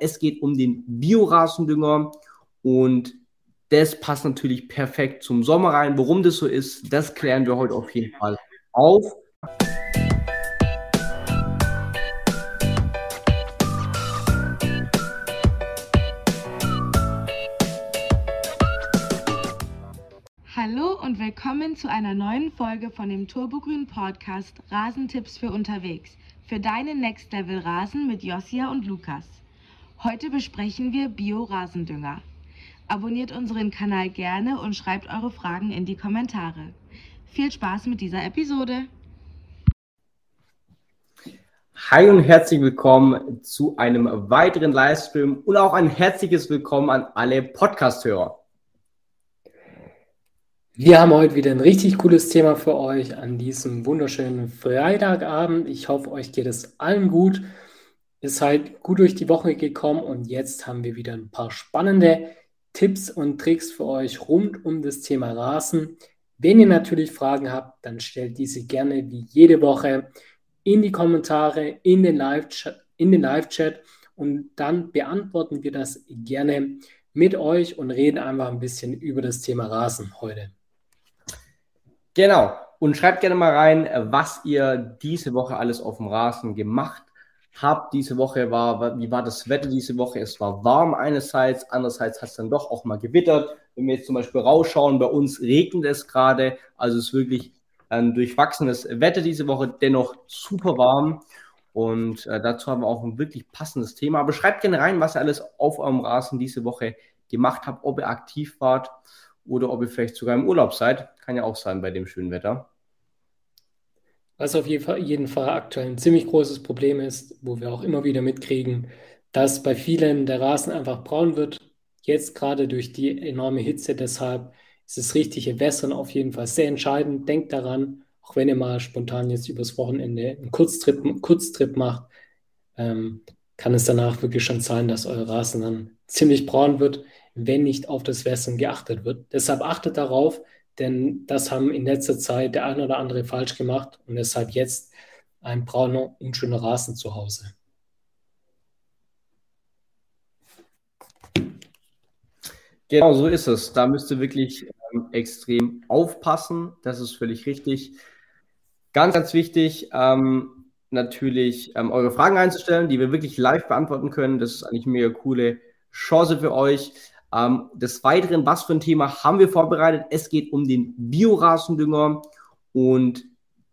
Es geht um den Biorasendünger und das passt natürlich perfekt zum Sommer rein. Warum das so ist, das klären wir heute auf jeden Fall auf. Hallo und willkommen zu einer neuen Folge von dem Turbogrün Podcast Rasentipps für unterwegs. Für deinen Next Level Rasen mit Josia und Lukas. Heute besprechen wir Bio-Rasendünger. Abonniert unseren Kanal gerne und schreibt eure Fragen in die Kommentare. Viel Spaß mit dieser Episode. Hi und herzlich willkommen zu einem weiteren Livestream und auch ein herzliches Willkommen an alle Podcast-Hörer. Wir haben heute wieder ein richtig cooles Thema für euch an diesem wunderschönen Freitagabend. Ich hoffe, euch geht es allen gut. Ihr seid gut durch die Woche gekommen und jetzt haben wir wieder ein paar spannende Tipps und Tricks für euch rund um das Thema Rasen. Wenn ihr natürlich Fragen habt, dann stellt diese gerne wie jede Woche in die Kommentare, in den Live-Chat Live und dann beantworten wir das gerne mit euch und reden einfach ein bisschen über das Thema Rasen heute. Genau. Und schreibt gerne mal rein, was ihr diese Woche alles auf dem Rasen gemacht habt. Diese Woche war, wie war das Wetter diese Woche? Es war warm einerseits, andererseits hat es dann doch auch mal gewittert. Wenn wir jetzt zum Beispiel rausschauen, bei uns regnet es gerade, also es ist wirklich ein durchwachsenes Wetter diese Woche, dennoch super warm. Und äh, dazu haben wir auch ein wirklich passendes Thema. Aber schreibt gerne rein, was ihr alles auf eurem Rasen diese Woche gemacht habt, ob ihr aktiv wart oder ob ihr vielleicht sogar im Urlaub seid. Kann ja auch sein bei dem schönen Wetter. Was auf jeden Fall, aktuell ein ziemlich großes Problem ist, wo wir auch immer wieder mitkriegen, dass bei vielen der Rasen einfach braun wird. Jetzt gerade durch die enorme Hitze. Deshalb ist das richtige Wässern auf jeden Fall sehr entscheidend. Denkt daran, auch wenn ihr mal spontan jetzt übers Wochenende einen Kurztrip, Kurztrip macht, ähm, kann es danach wirklich schon sein, dass euer Rasen dann ziemlich braun wird, wenn nicht auf das Wässern geachtet wird. Deshalb achtet darauf, denn das haben in letzter Zeit der eine oder andere falsch gemacht und deshalb jetzt ein brauner, unschöner Rasen zu Hause. Genau so ist es. Da müsst ihr wirklich ähm, extrem aufpassen. Das ist völlig richtig. Ganz, ganz wichtig, ähm, natürlich ähm, eure Fragen einzustellen, die wir wirklich live beantworten können. Das ist eigentlich eine mega coole Chance für euch. Ähm, des Weiteren, was für ein Thema haben wir vorbereitet? Es geht um den Biorasendünger und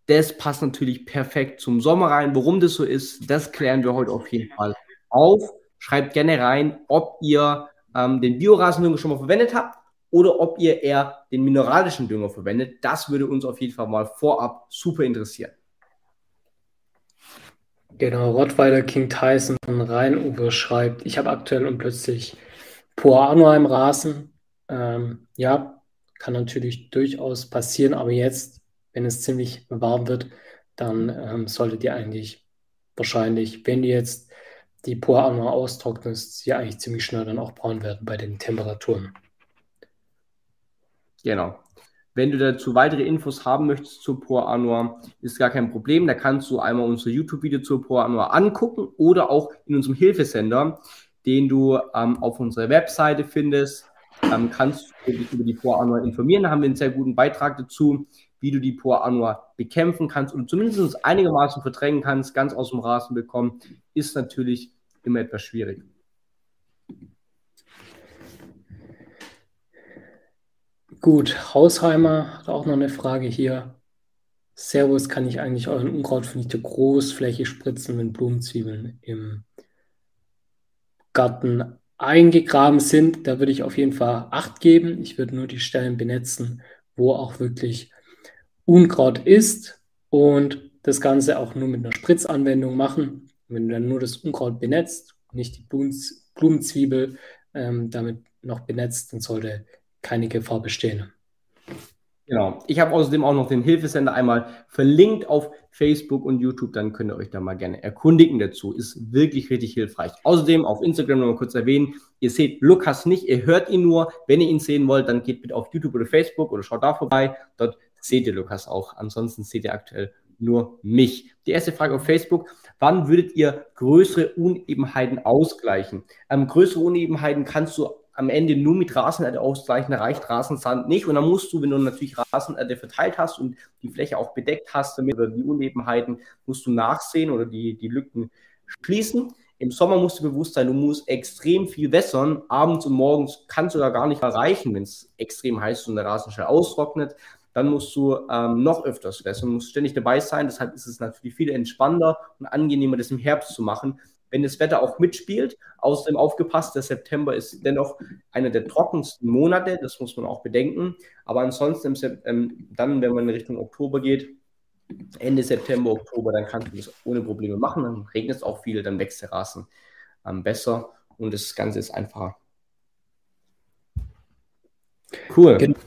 das passt natürlich perfekt zum Sommer rein. Warum das so ist, das klären wir heute auf jeden Fall auf. Schreibt gerne rein, ob ihr ähm, den Biorasendünger schon mal verwendet habt oder ob ihr eher den mineralischen Dünger verwendet. Das würde uns auf jeden Fall mal vorab super interessieren. Genau, Rottweiler King Tyson von Rheinufer schreibt, ich habe aktuell und plötzlich Poano im Rasen, ähm, ja, kann natürlich durchaus passieren, aber jetzt, wenn es ziemlich warm wird, dann ähm, solltet ihr eigentlich wahrscheinlich, wenn du jetzt die Poano austrocknest, sie eigentlich ziemlich schnell dann auch braun werden bei den Temperaturen. Genau. Wenn du dazu weitere Infos haben möchtest zu Pro Anua, ist gar kein Problem. Da kannst du einmal unser YouTube-Video zu Pro Anua angucken oder auch in unserem Hilfesender den du ähm, auf unserer Webseite findest. Ähm, kannst du dich über die Poor Anua informieren. Da haben wir einen sehr guten Beitrag dazu, wie du die Poor Anua bekämpfen kannst und zumindest einigermaßen verdrängen kannst, ganz aus dem Rasen bekommen, ist natürlich immer etwas schwierig. Gut, Hausheimer hat auch noch eine Frage hier. Servus, kann ich eigentlich euren Unkrautvernichter großflächig spritzen, wenn Blumenzwiebeln im Garten eingegraben sind, da würde ich auf jeden Fall Acht geben. Ich würde nur die Stellen benetzen, wo auch wirklich Unkraut ist und das Ganze auch nur mit einer Spritzanwendung machen. Wenn du dann nur das Unkraut benetzt, nicht die Blumenzwiebel ähm, damit noch benetzt, dann sollte keine Gefahr bestehen. Genau. Ich habe außerdem auch noch den Hilfesender einmal verlinkt auf Facebook und YouTube. Dann könnt ihr euch da mal gerne erkundigen dazu. Ist wirklich richtig hilfreich. Außerdem auf Instagram noch mal kurz erwähnen. Ihr seht Lukas nicht, ihr hört ihn nur. Wenn ihr ihn sehen wollt, dann geht bitte auf YouTube oder Facebook oder schaut da vorbei. Dort seht ihr Lukas auch. Ansonsten seht ihr aktuell nur mich. Die erste Frage auf Facebook. Wann würdet ihr größere Unebenheiten ausgleichen? Ähm, größere Unebenheiten kannst du am Ende nur mit Rasenerde ausgleichen, reicht Rasensand nicht. Und dann musst du, wenn du natürlich Rasenerde verteilt hast und die Fläche auch bedeckt hast, damit die Unebenheiten, musst du nachsehen oder die, die Lücken schließen. Im Sommer musst du bewusst sein, du musst extrem viel wässern. Abends und morgens kannst du da gar nicht erreichen, wenn es extrem heiß ist und der Rasen schnell austrocknet. Dann musst du ähm, noch öfters wässern, musst ständig dabei sein. Deshalb ist es natürlich viel entspannter und angenehmer, das im Herbst zu machen, wenn das Wetter auch mitspielt. Außerdem aufgepasst, der September ist dennoch einer der trockensten Monate, das muss man auch bedenken. Aber ansonsten, ähm, dann, wenn man in Richtung Oktober geht, Ende September, Oktober, dann kannst du das ohne Probleme machen. Dann regnet es auch viel, dann wächst der Rasen ähm, besser und das Ganze ist einfacher. Cool. Genau.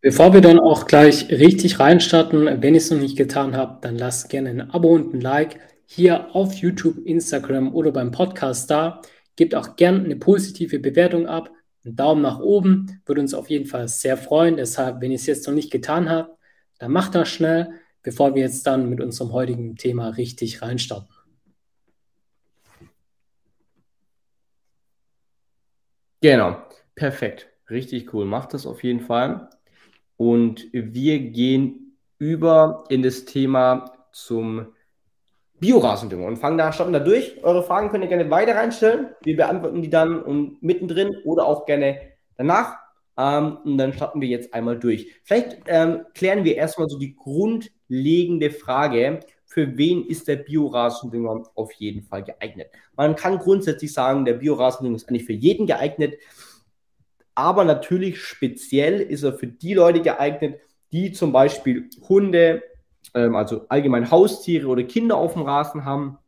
Bevor wir dann auch gleich richtig reinstarten, wenn ihr es noch nicht getan habt, dann lasst gerne ein Abo und ein Like hier auf YouTube, Instagram oder beim Podcast da. Gebt auch gerne eine positive Bewertung ab. Einen Daumen nach oben würde uns auf jeden Fall sehr freuen. Deshalb, wenn ihr es jetzt noch nicht getan habt, dann macht das schnell bevor wir jetzt dann mit unserem heutigen Thema richtig reinstarten. Genau, perfekt. Richtig cool. Macht das auf jeden Fall. Und wir gehen über in das Thema zum Biorasendünger und fangen da, starten da durch. Eure Fragen könnt ihr gerne weiter reinstellen. Wir beantworten die dann und mittendrin oder auch gerne danach. Ähm, und dann starten wir jetzt einmal durch. Vielleicht ähm, klären wir erstmal so die grundlegende Frage, für wen ist der Biorasendünger auf jeden Fall geeignet? Man kann grundsätzlich sagen, der Biorasendünger ist eigentlich für jeden geeignet, aber natürlich speziell ist er für die Leute geeignet, die zum Beispiel Hunde, ähm, also allgemein Haustiere oder Kinder auf dem Rasen haben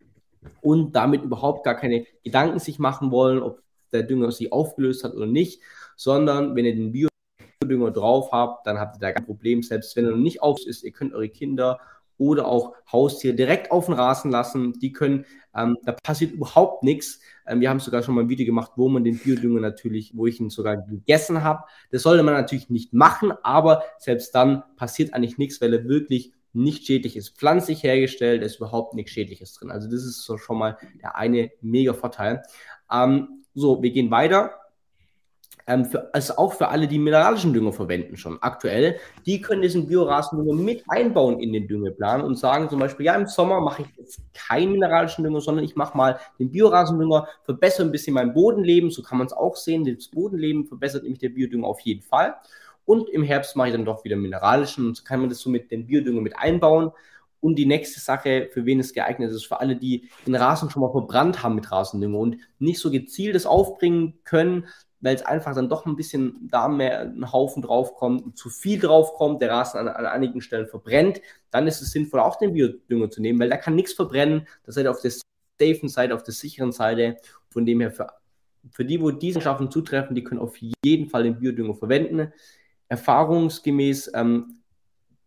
und damit überhaupt gar keine Gedanken sich machen wollen, ob der Dünger sich aufgelöst hat oder nicht sondern wenn ihr den Biodünger drauf habt, dann habt ihr da kein Problem. Selbst wenn er noch nicht auf ist, ihr könnt eure Kinder oder auch Haustiere direkt auf den Rasen lassen. Die können, ähm, da passiert überhaupt nichts. Ähm, wir haben sogar schon mal ein Video gemacht, wo man den Biodünger natürlich, wo ich ihn sogar gegessen habe. Das sollte man natürlich nicht machen, aber selbst dann passiert eigentlich nichts, weil er wirklich nicht schädlich ist. Pflanzlich hergestellt, ist überhaupt nichts Schädliches drin. Also das ist so schon mal der eine mega Vorteil. Ähm, so, wir gehen weiter ähm, für, also auch für alle, die mineralischen Dünger verwenden schon aktuell, die können diesen Biorasendünger mit einbauen in den Düngeplan und sagen zum Beispiel, ja, im Sommer mache ich jetzt keinen mineralischen Dünger, sondern ich mache mal den Biorasendünger, verbessere ein bisschen mein Bodenleben, so kann man es auch sehen, das Bodenleben verbessert nämlich der Biodünger auf jeden Fall. Und im Herbst mache ich dann doch wieder mineralischen und so kann man das so mit den Biodünger mit einbauen. Und die nächste Sache, für wen es geeignet ist, für alle, die den Rasen schon mal verbrannt haben mit Rasendünger und nicht so gezieltes aufbringen können, weil es einfach dann doch ein bisschen da mehr ein Haufen draufkommt, zu viel draufkommt, der Rasen an, an, einigen Stellen verbrennt, dann ist es sinnvoll, auch den Biodünger zu nehmen, weil da kann nichts verbrennen. Das seid ihr auf der safen Seite, auf der sicheren Seite. Von dem her, für, für die, wo diese Schaffen zutreffen, die können auf jeden Fall den Biodünger verwenden. Erfahrungsgemäß ähm,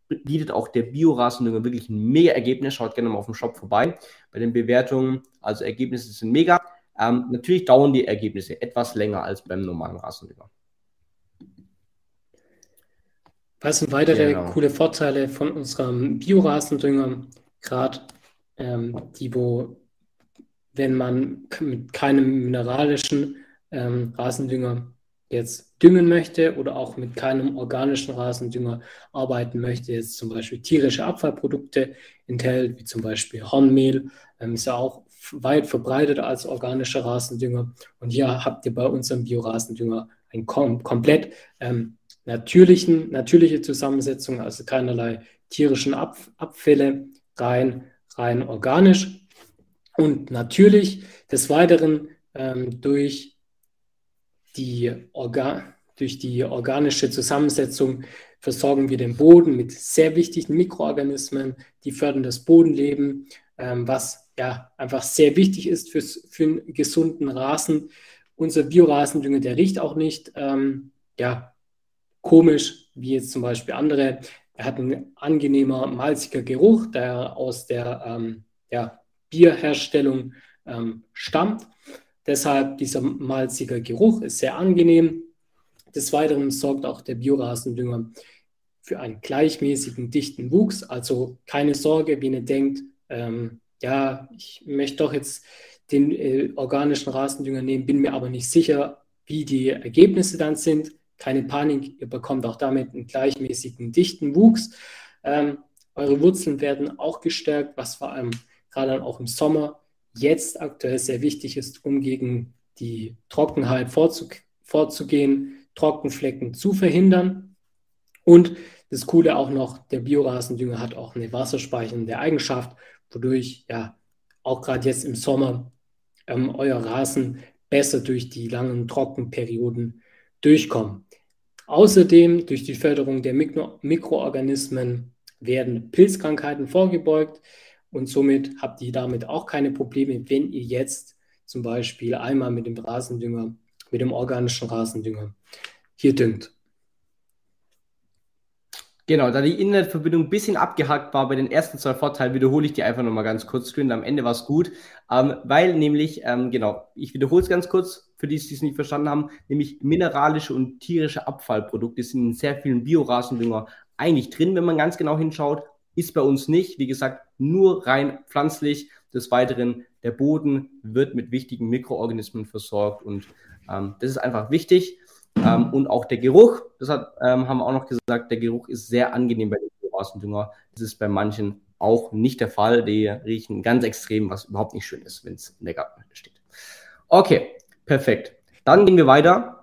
bietet auch der Biorasendünger wirklich ein mega Ergebnis. Schaut gerne mal auf dem Shop vorbei bei den Bewertungen. Also Ergebnisse sind mega. Ähm, natürlich dauern die Ergebnisse etwas länger als beim normalen Rasendünger. Was sind weitere genau. coole Vorteile von unserem Biorasendünger? Gerade ähm, die, wo, wenn man mit keinem mineralischen ähm, Rasendünger jetzt düngen möchte oder auch mit keinem organischen Rasendünger arbeiten möchte, jetzt zum Beispiel tierische Abfallprodukte enthält, wie zum Beispiel Hornmehl, ähm, ist ja auch weit verbreitet als organischer Rasendünger. Und hier habt ihr bei unserem Biorasendünger einen kom komplett ähm, natürlichen, natürliche Zusammensetzung, also keinerlei tierischen Ab Abfälle, rein, rein organisch und natürlich des Weiteren ähm, durch, die Organ durch die organische Zusammensetzung versorgen wir den Boden mit sehr wichtigen Mikroorganismen, die fördern das Bodenleben, ähm, was ja einfach sehr wichtig ist fürs, für einen gesunden Rasen. Unser Biorasendünger, der riecht auch nicht ähm, ja, komisch, wie jetzt zum Beispiel andere. Er hat einen angenehmer, malziger Geruch, der aus der ähm, ja, Bierherstellung ähm, stammt. Deshalb dieser malzige Geruch ist sehr angenehm. Des Weiteren sorgt auch der Biorasendünger für einen gleichmäßigen, dichten Wuchs. Also keine Sorge, wenn ihr denkt, ähm, ja, ich möchte doch jetzt den äh, organischen Rasendünger nehmen, bin mir aber nicht sicher, wie die Ergebnisse dann sind. Keine Panik, ihr bekommt auch damit einen gleichmäßigen, dichten Wuchs. Ähm, eure Wurzeln werden auch gestärkt, was vor allem gerade dann auch im Sommer jetzt aktuell sehr wichtig ist, um gegen die Trockenheit vorzu vorzugehen, Trockenflecken zu verhindern. Und das Coole auch noch, der Biorasendünger hat auch eine wasserspeichernde Eigenschaft, wodurch ja auch gerade jetzt im Sommer ähm, euer Rasen besser durch die langen Trockenperioden durchkommen. Außerdem durch die Förderung der Mikro Mikroorganismen werden Pilzkrankheiten vorgebeugt und somit habt ihr damit auch keine Probleme, wenn ihr jetzt zum Beispiel einmal mit dem Rasendünger, mit dem organischen Rasendünger hier düngt. Genau, da die Internetverbindung ein bisschen abgehackt war bei den ersten zwei Vorteilen, wiederhole ich die einfach nochmal ganz kurz drin. Am Ende war es gut, ähm, weil nämlich, ähm, genau, ich wiederhole es ganz kurz, für die, die es nicht verstanden haben, nämlich mineralische und tierische Abfallprodukte sind in sehr vielen Biorasendünger eigentlich drin, wenn man ganz genau hinschaut. Ist bei uns nicht, wie gesagt, nur rein pflanzlich. Des Weiteren, der Boden wird mit wichtigen Mikroorganismen versorgt und ähm, das ist einfach wichtig. Ähm, und auch der Geruch, das hat, ähm, haben wir auch noch gesagt, der Geruch ist sehr angenehm bei den Rasendünger. Das ist bei manchen auch nicht der Fall. Die riechen ganz extrem, was überhaupt nicht schön ist, wenn es in der Gartenhütte steht. Okay, perfekt. Dann gehen wir weiter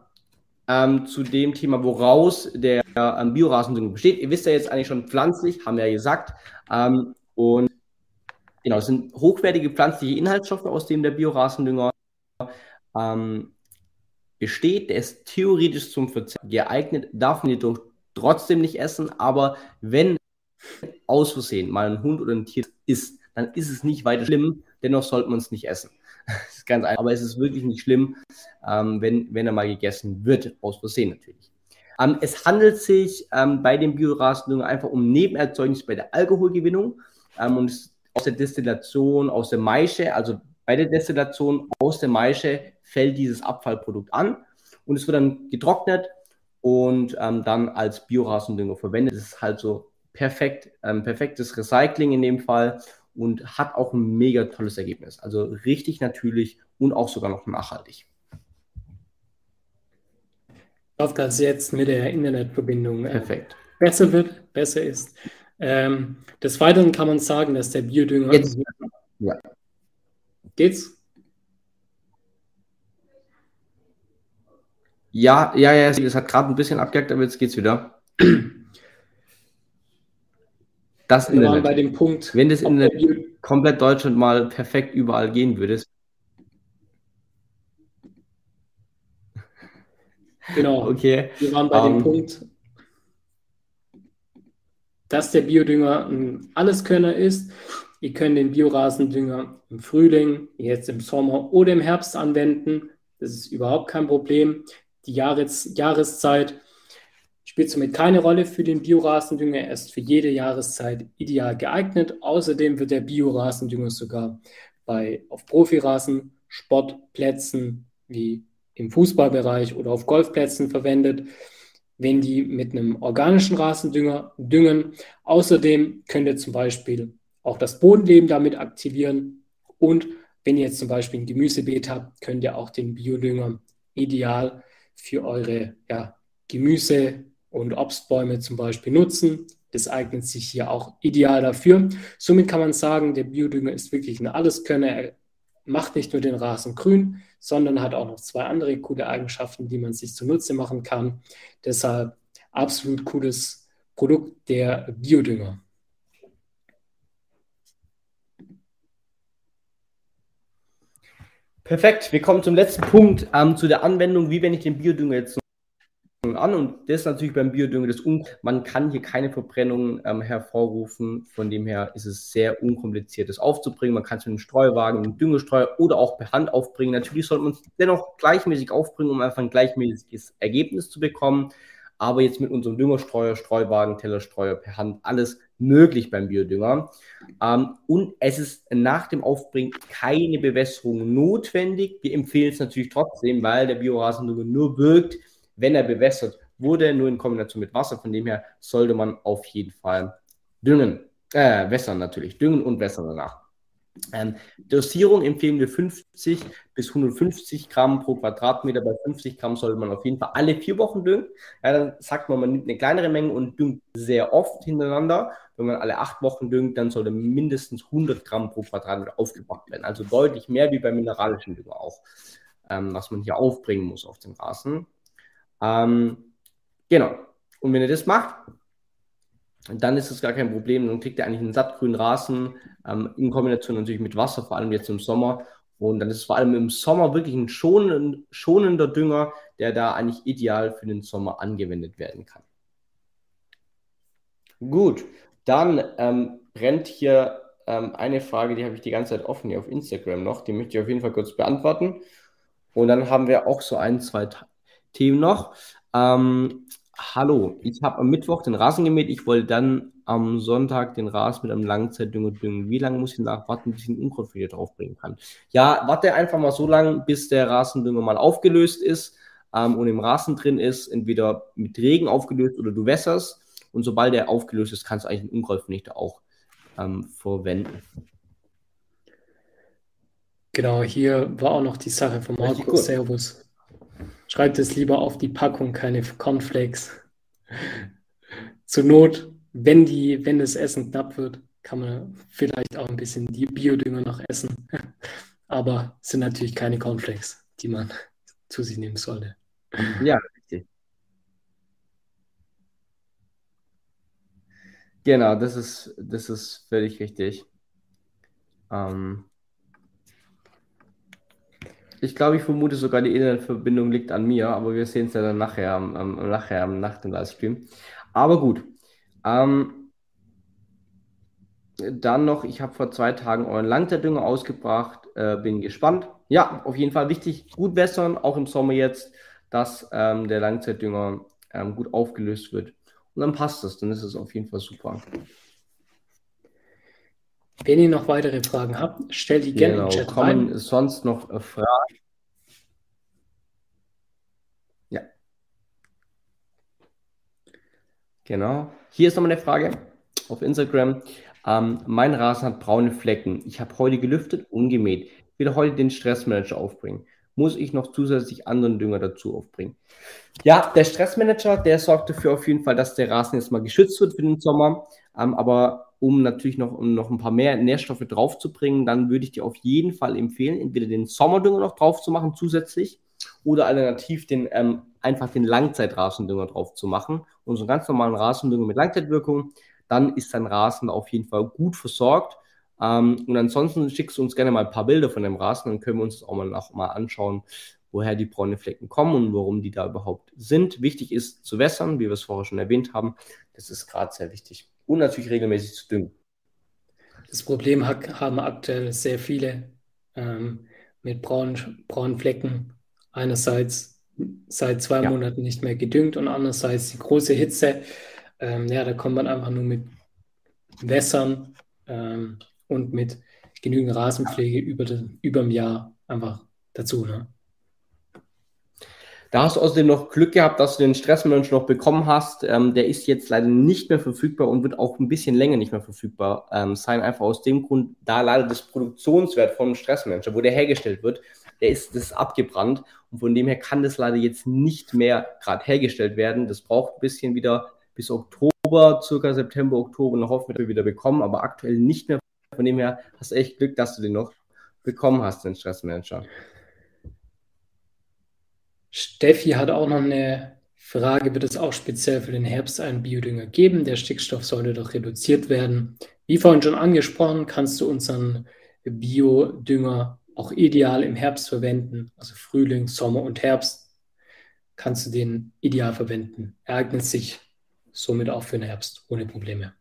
ähm, zu dem Thema, woraus der ähm, Biorasendünger besteht. Ihr wisst ja jetzt eigentlich schon pflanzlich, haben wir ja gesagt. Ähm, und genau, es sind hochwertige pflanzliche Inhaltsstoffe, aus denen der Biorasendünger ähm, besteht, der ist theoretisch zum Verzehr geeignet, darf man jedoch trotzdem nicht essen, aber wenn aus Versehen mal ein Hund oder ein Tier isst, dann ist es nicht weiter schlimm, dennoch sollte man es nicht essen. Ist ganz einfach, aber es ist wirklich nicht schlimm, ähm, wenn, wenn er mal gegessen wird, aus Versehen natürlich. Ähm, es handelt sich ähm, bei den Biorasendünger einfach um Nebenerzeugnisse bei der Alkoholgewinnung ähm, und aus der Destillation, aus der Maische, also bei der Destillation aus der Maische fällt dieses Abfallprodukt an und es wird dann getrocknet und ähm, dann als Biorasendünger verwendet. Das ist halt so perfekt, ähm, perfektes Recycling in dem Fall und hat auch ein mega tolles Ergebnis. Also richtig natürlich und auch sogar noch nachhaltig. Auf das jetzt mit der Internetverbindung äh, Perfekt. besser wird, besser ist. Ähm, des Weiteren kann man sagen, dass der Biodünger. Jetzt, ja. Geht's? Ja, ja, ja, es hat gerade ein bisschen abgehackt, aber jetzt geht's wieder. Das Wir Internet. bei dem Punkt. Wenn das Internet komplett Deutschland mal perfekt überall gehen würde. Genau. Okay. Wir waren bei um, dem ähm. Punkt, dass der Biodünger ein Alleskönner ist Ihr könnt den Biorasendünger im Frühling, jetzt im Sommer oder im Herbst anwenden. Das ist überhaupt kein Problem. Die Jahres Jahreszeit spielt somit keine Rolle für den Biorasendünger. Er ist für jede Jahreszeit ideal geeignet. Außerdem wird der Biorasendünger sogar bei, auf Profirasen, Sportplätzen wie im Fußballbereich oder auf Golfplätzen verwendet, wenn die mit einem organischen Rasendünger düngen. Außerdem könnt ihr zum Beispiel auch das Bodenleben damit aktivieren. Und wenn ihr jetzt zum Beispiel ein Gemüsebeet habt, könnt ihr auch den Biodünger ideal für eure ja, Gemüse- und Obstbäume zum Beispiel nutzen. Das eignet sich hier auch ideal dafür. Somit kann man sagen, der Biodünger ist wirklich ein Alleskönner. Er macht nicht nur den Rasen grün, sondern hat auch noch zwei andere coole Eigenschaften, die man sich zunutze machen kann. Deshalb absolut cooles Produkt, der Biodünger. Perfekt. Wir kommen zum letzten Punkt, ähm, zu der Anwendung. Wie wende ich den Biodünger jetzt an? Und das ist natürlich beim Biodünger das Un Man kann hier keine Verbrennung ähm, hervorrufen. Von dem her ist es sehr unkompliziert, das aufzubringen. Man kann es mit einem Streuwagen, mit einem Düngestreuer oder auch per Hand aufbringen. Natürlich sollte man es dennoch gleichmäßig aufbringen, um einfach ein gleichmäßiges Ergebnis zu bekommen. Aber jetzt mit unserem Düngerstreuer, Streuwagen, Tellerstreuer per Hand alles möglich beim Biodünger. Ähm, und es ist nach dem Aufbringen keine Bewässerung notwendig. Wir empfehlen es natürlich trotzdem, weil der Biorasendünger nur wirkt, wenn er bewässert wurde, nur in Kombination mit Wasser. Von dem her sollte man auf jeden Fall düngen, äh, wässern natürlich, düngen und wässern danach. Ähm, Dosierung empfehlen wir 50 bis 150 Gramm pro Quadratmeter. Bei 50 Gramm sollte man auf jeden Fall alle vier Wochen düngen. Ja, dann sagt man, man nimmt eine kleinere Menge und düngt sehr oft hintereinander. Wenn man alle acht Wochen düngt, dann sollte mindestens 100 Gramm pro Quadratmeter aufgebracht werden. Also deutlich mehr wie beim mineralischen Dünger auch, ähm, was man hier aufbringen muss auf den Rasen. Ähm, genau. Und wenn ihr das macht, dann ist es gar kein Problem. Dann kriegt ihr eigentlich einen sattgrünen Rasen ähm, in Kombination natürlich mit Wasser, vor allem jetzt im Sommer. Und dann ist es vor allem im Sommer wirklich ein schonend, schonender Dünger, der da eigentlich ideal für den Sommer angewendet werden kann. Gut, dann ähm, brennt hier ähm, eine Frage, die habe ich die ganze Zeit offen hier auf Instagram noch. Die möchte ich auf jeden Fall kurz beantworten. Und dann haben wir auch so ein, zwei Themen noch. Ähm, Hallo, ich habe am Mittwoch den Rasen gemäht. Ich wollte dann am Sonntag den Rasen mit einem Langzeitdünger düngen. Wie lange muss ich nachwarten, bis ich ein Unkrautfilter draufbringen kann? Ja, warte einfach mal so lange, bis der Rasendünger mal aufgelöst ist ähm, und im Rasen drin ist, entweder mit Regen aufgelöst oder du wässerst. Und sobald der aufgelöst ist, kannst du eigentlich einen Unkrautvernichter auch ähm, verwenden. Genau, hier war auch noch die Sache von Markus Servus. Schreibt es lieber auf die Packung, keine Cornflakes. Zur Not, wenn, die, wenn das Essen knapp wird, kann man vielleicht auch ein bisschen die Biodünger noch essen. Aber es sind natürlich keine Cornflakes, die man zu sich nehmen sollte. Ja, richtig. Genau, das ist, das ist völlig richtig. Ähm, ich glaube, ich vermute sogar, die Internetverbindung liegt an mir, aber wir sehen es ja dann nachher, am, am, nachher am nach dem Livestream. Aber gut. Ähm, dann noch, ich habe vor zwei Tagen euren Langzeitdünger ausgebracht, äh, bin gespannt. Ja, auf jeden Fall wichtig, gut wässern, auch im Sommer jetzt, dass ähm, der Langzeitdünger ähm, gut aufgelöst wird. Und dann passt es, dann ist es auf jeden Fall super. Wenn ihr noch weitere Fragen habt, stellt die gerne genau. im Chat Kommen rein. sonst noch äh, Fragen? Ja. Genau. Hier ist nochmal eine Frage auf Instagram. Ähm, mein Rasen hat braune Flecken. Ich habe heute gelüftet und gemäht. Ich will heute den Stressmanager aufbringen. Muss ich noch zusätzlich anderen Dünger dazu aufbringen? Ja, der Stressmanager, der sorgt dafür auf jeden Fall, dass der Rasen jetzt mal geschützt wird für den Sommer. Ähm, aber um natürlich noch, um noch ein paar mehr Nährstoffe draufzubringen, dann würde ich dir auf jeden Fall empfehlen, entweder den Sommerdünger noch drauf zu machen zusätzlich oder alternativ den, ähm, einfach den Langzeitrasendünger drauf zu machen. Einen ganz normalen Rasendünger mit Langzeitwirkung, dann ist dein Rasen auf jeden Fall gut versorgt. Ähm, und ansonsten schickst du uns gerne mal ein paar Bilder von dem Rasen, dann können wir uns das auch mal, noch mal anschauen, woher die braunen Flecken kommen und warum die da überhaupt sind. Wichtig ist zu wässern, wie wir es vorher schon erwähnt haben. Das ist gerade sehr wichtig und natürlich regelmäßig zu düngen. Das Problem haben aktuell sehr viele ähm, mit braunen, braunen Flecken. Einerseits seit zwei ja. Monaten nicht mehr gedüngt und andererseits die große Hitze. Ähm, ja, da kommt man einfach nur mit Wässern ähm, und mit genügend Rasenpflege über, den, über dem Jahr einfach dazu. Ne? Da hast du außerdem noch Glück gehabt, dass du den Stressmanager noch bekommen hast. Ähm, der ist jetzt leider nicht mehr verfügbar und wird auch ein bisschen länger nicht mehr verfügbar ähm, sein. Einfach aus dem Grund, da leider das Produktionswert vom Stressmanager, wo der hergestellt wird, der ist, das ist abgebrannt. Und von dem her kann das leider jetzt nicht mehr gerade hergestellt werden. Das braucht ein bisschen wieder bis Oktober, circa September, Oktober, noch hoffen wir wieder bekommen, aber aktuell nicht mehr. Von dem her hast du echt Glück, dass du den noch bekommen hast, den Stressmanager. Steffi hat auch noch eine Frage, wird es auch speziell für den Herbst einen Biodünger geben? Der Stickstoff sollte doch reduziert werden. Wie vorhin schon angesprochen, kannst du unseren Biodünger auch ideal im Herbst verwenden, also Frühling, Sommer und Herbst kannst du den ideal verwenden. Er eignet sich somit auch für den Herbst ohne Probleme.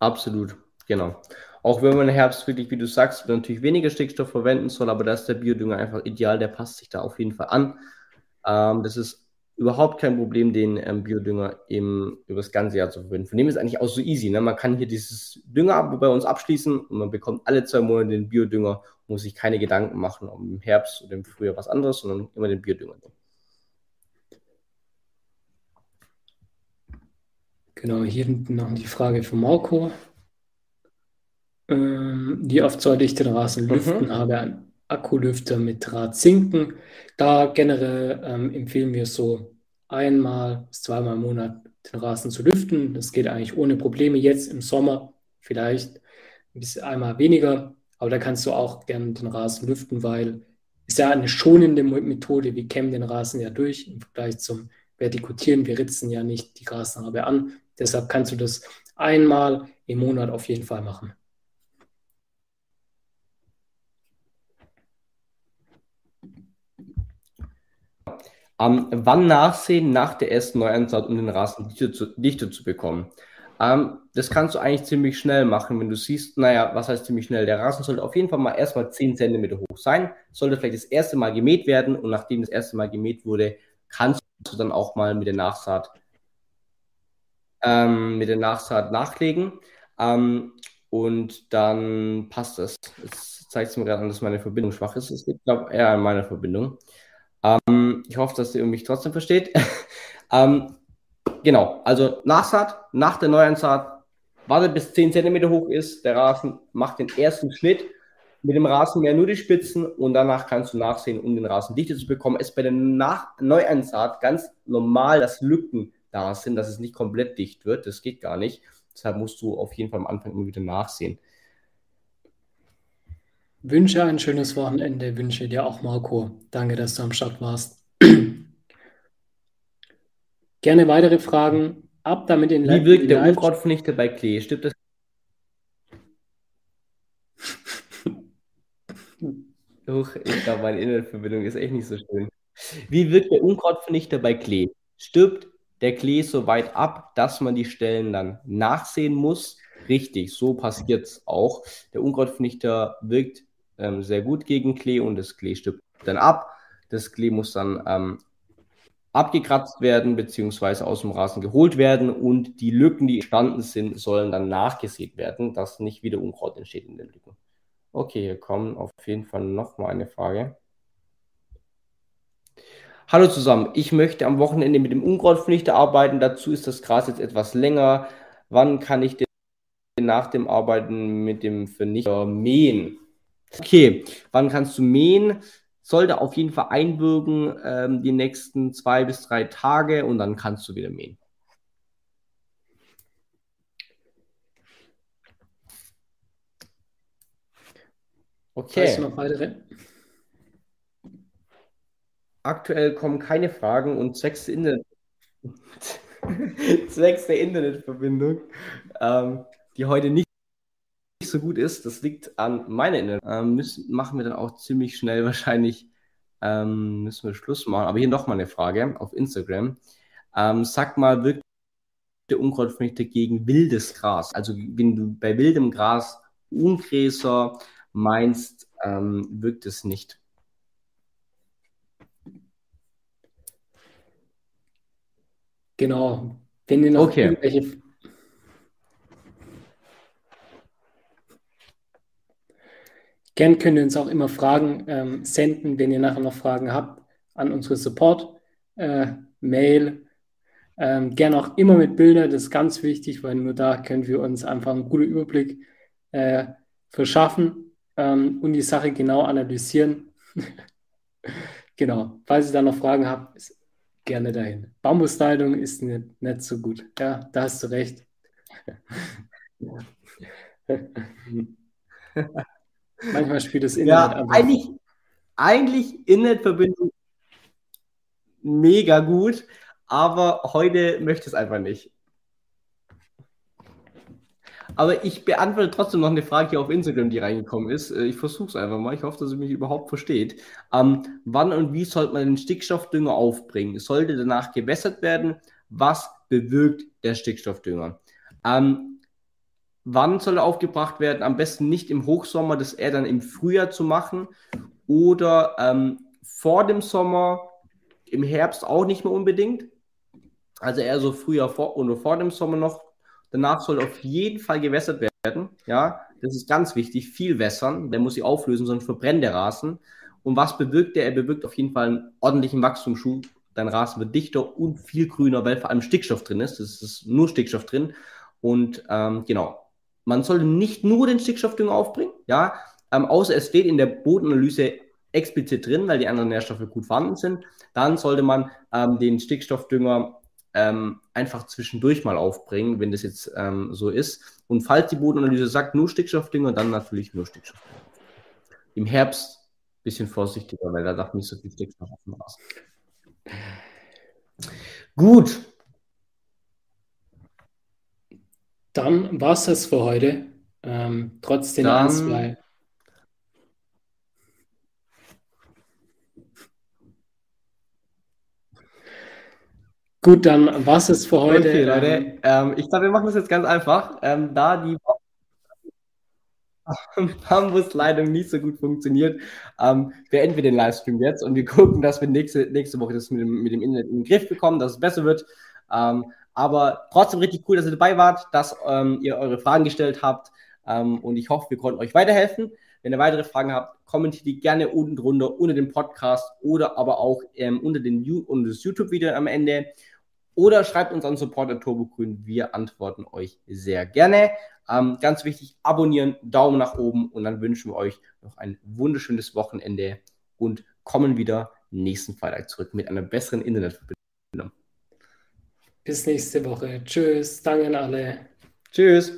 Absolut, genau. Auch wenn man im Herbst wirklich, wie du sagst, natürlich weniger Stickstoff verwenden soll, aber da ist der Biodünger einfach ideal, der passt sich da auf jeden Fall an. Ähm, das ist überhaupt kein Problem, den ähm, Biodünger im, über das ganze Jahr zu verwenden. Von dem ist eigentlich auch so easy. Ne? Man kann hier dieses Dünger bei uns abschließen und man bekommt alle zwei Monate den Biodünger, muss sich keine Gedanken machen, ob im Herbst oder im Frühjahr was anderes, sondern immer den Biodünger. Genau, hier noch die Frage von Marco. Ähm, wie oft sollte ich den Rasen mhm. lüften? Mhm. Habe einen Akkulüfter mit Drahtzinken. Da generell ähm, empfehlen wir so einmal bis zweimal im Monat den Rasen zu lüften. Das geht eigentlich ohne Probleme. Jetzt im Sommer vielleicht ein bisschen einmal weniger, aber da kannst du auch gerne den Rasen lüften, weil es ja eine schonende Methode. Wir kämmen den Rasen ja durch im Vergleich zum Vertikutieren. Wir ritzen ja nicht die Grasnarbe an. Deshalb kannst du das einmal im Monat auf jeden Fall machen. Ähm, wann nachsehen nach der ersten Neuansaat, um den Rasen dichter zu, dichter zu bekommen? Ähm, das kannst du eigentlich ziemlich schnell machen, wenn du siehst, naja, was heißt ziemlich schnell? Der Rasen sollte auf jeden Fall mal erstmal 10 cm hoch sein, sollte vielleicht das erste Mal gemäht werden und nachdem das erste Mal gemäht wurde, kannst du dann auch mal mit der Nachsaat, ähm, mit der Nachsaat nachlegen. Ähm, und dann passt das. Jetzt zeigt es mir gerade an, dass meine Verbindung schwach ist. Es liegt, glaube ich, eher an meiner Verbindung. Ähm, ich hoffe, dass ihr mich trotzdem versteht. ähm, genau, also Nachsaat, nach der Neuansaat, wartet bis 10 cm hoch ist, der Rasen macht den ersten Schnitt mit dem Rasenmäher nur die Spitzen und danach kannst du nachsehen, um den Rasen dichter zu bekommen. Es ist bei der nach Neuansaat ganz normal, dass Lücken da sind, dass es nicht komplett dicht wird. Das geht gar nicht. Deshalb musst du auf jeden Fall am Anfang immer wieder nachsehen. Wünsche ein schönes Wochenende, wünsche dir auch Marco. Danke, dass du am Start warst. Gerne weitere Fragen. Ab damit in Wie wirkt der Unkrautvernichter bei Klee? Stimmt das? Doch, ich glaube, meine Internetverbindung ist echt nicht so schön. Wie wirkt der Unkrautvernichter bei Klee? Stirbt der Klee so weit ab, dass man die Stellen dann nachsehen muss? Richtig, so passiert es auch. Der Unkrautvernichter wirkt ähm, sehr gut gegen Klee und das Klee stirbt dann ab. Das Klee muss dann ähm, abgekratzt werden beziehungsweise aus dem Rasen geholt werden und die Lücken, die entstanden sind, sollen dann nachgesät werden, dass nicht wieder Unkraut entsteht in den Lücken. Okay, hier kommen auf jeden Fall nochmal eine Frage. Hallo zusammen, ich möchte am Wochenende mit dem Unkrautvernichter arbeiten. Dazu ist das Gras jetzt etwas länger. Wann kann ich denn nach dem Arbeiten mit dem Vernichter mähen? Okay, wann kannst du mähen? Sollte auf jeden Fall einwirken ähm, die nächsten zwei bis drei Tage und dann kannst du wieder mähen. Okay. Weißt du noch weitere? Aktuell kommen keine Fragen und zwecks der, Internet zwecks der Internetverbindung, ähm, die heute nicht so gut ist, das liegt an meiner Internet. Ähm, müssen, machen wir dann auch ziemlich schnell wahrscheinlich, ähm, müssen wir Schluss machen. Aber hier nochmal eine Frage auf Instagram. Ähm, sag mal, wirkt der Unkrautvernichter gegen wildes Gras? Also wenn du bei wildem Gras Ungräser meinst, ähm, wirkt es nicht. Genau. Wenn ihr noch okay. irgendwelche Gern könnt ihr uns auch immer Fragen ähm, senden, wenn ihr nachher noch Fragen habt, an unsere Support-Mail. Äh, ähm, gern auch immer mit Bildern, das ist ganz wichtig, weil nur da können wir uns einfach einen guten Überblick äh, verschaffen ähm, und die Sache genau analysieren. genau, falls ihr da noch Fragen habt, gerne dahin. Bambusleitung ist nicht, nicht so gut. Ja, da hast du recht. Manchmal spielt das Internet ja. Eigentlich, eigentlich Internetverbindung mega gut, aber heute möchte es einfach nicht. Aber ich beantworte trotzdem noch eine Frage hier auf Instagram, die reingekommen ist. Äh, ich versuche es einfach mal. Ich hoffe, dass ihr mich überhaupt versteht. Ähm, wann und wie sollte man den Stickstoffdünger aufbringen? Sollte danach gewässert werden? Was bewirkt der Stickstoffdünger? Ähm, Wann soll er aufgebracht werden? Am besten nicht im Hochsommer, das eher dann im Frühjahr zu machen oder ähm, vor dem Sommer im Herbst auch nicht mehr unbedingt. Also eher so früher vor und vor dem Sommer noch. Danach soll auf jeden Fall gewässert werden. Ja, das ist ganz wichtig. Viel wässern. Der muss sie auflösen, sonst verbrennt der Rasen. Und was bewirkt der? Er bewirkt auf jeden Fall einen ordentlichen Wachstumsschub. Dein Rasen wird dichter und viel grüner, weil vor allem Stickstoff drin ist. Es ist nur Stickstoff drin. Und ähm, genau, man sollte nicht nur den Stickstoffdünger aufbringen, ja, ähm, außer es steht in der Bodenanalyse explizit drin, weil die anderen Nährstoffe gut vorhanden sind. Dann sollte man ähm, den Stickstoffdünger ähm, einfach zwischendurch mal aufbringen, wenn das jetzt ähm, so ist. Und falls die Bodenanalyse sagt, nur Stickstoffdünger, dann natürlich nur Stickstoffdünger. Im Herbst ein bisschen vorsichtiger, weil da darf nicht so viel Stickstoff auf dem Rasen. Gut. Dann war es das für heute. Ähm, trotz den Dann- zwei. Gut, dann war es für heute. Okay, Ähm, Leute, ähm, ich glaube, wir machen das jetzt ganz einfach. Ähm, da die Bambusleitung nicht so gut funktioniert, ähm, beenden wir den Livestream jetzt und wir gucken, dass wir nächste, nächste Woche das mit dem, mit dem Internet in den Griff bekommen, dass es besser wird. Ähm, aber trotzdem richtig cool, dass ihr dabei wart, dass ähm, ihr eure Fragen gestellt habt ähm, und ich hoffe, wir konnten euch weiterhelfen. Wenn ihr weitere Fragen habt, kommentiert die gerne unten drunter unter dem Podcast oder aber auch ähm, unter, den, unter das YouTube-Video am Ende. Oder schreibt uns an Support Turbogrün. Wir antworten euch sehr gerne. Ähm, ganz wichtig, abonnieren, Daumen nach oben und dann wünschen wir euch noch ein wunderschönes Wochenende und kommen wieder nächsten Freitag zurück mit einer besseren Internetverbindung. Bis nächste Woche. Tschüss. Danke an alle. Tschüss.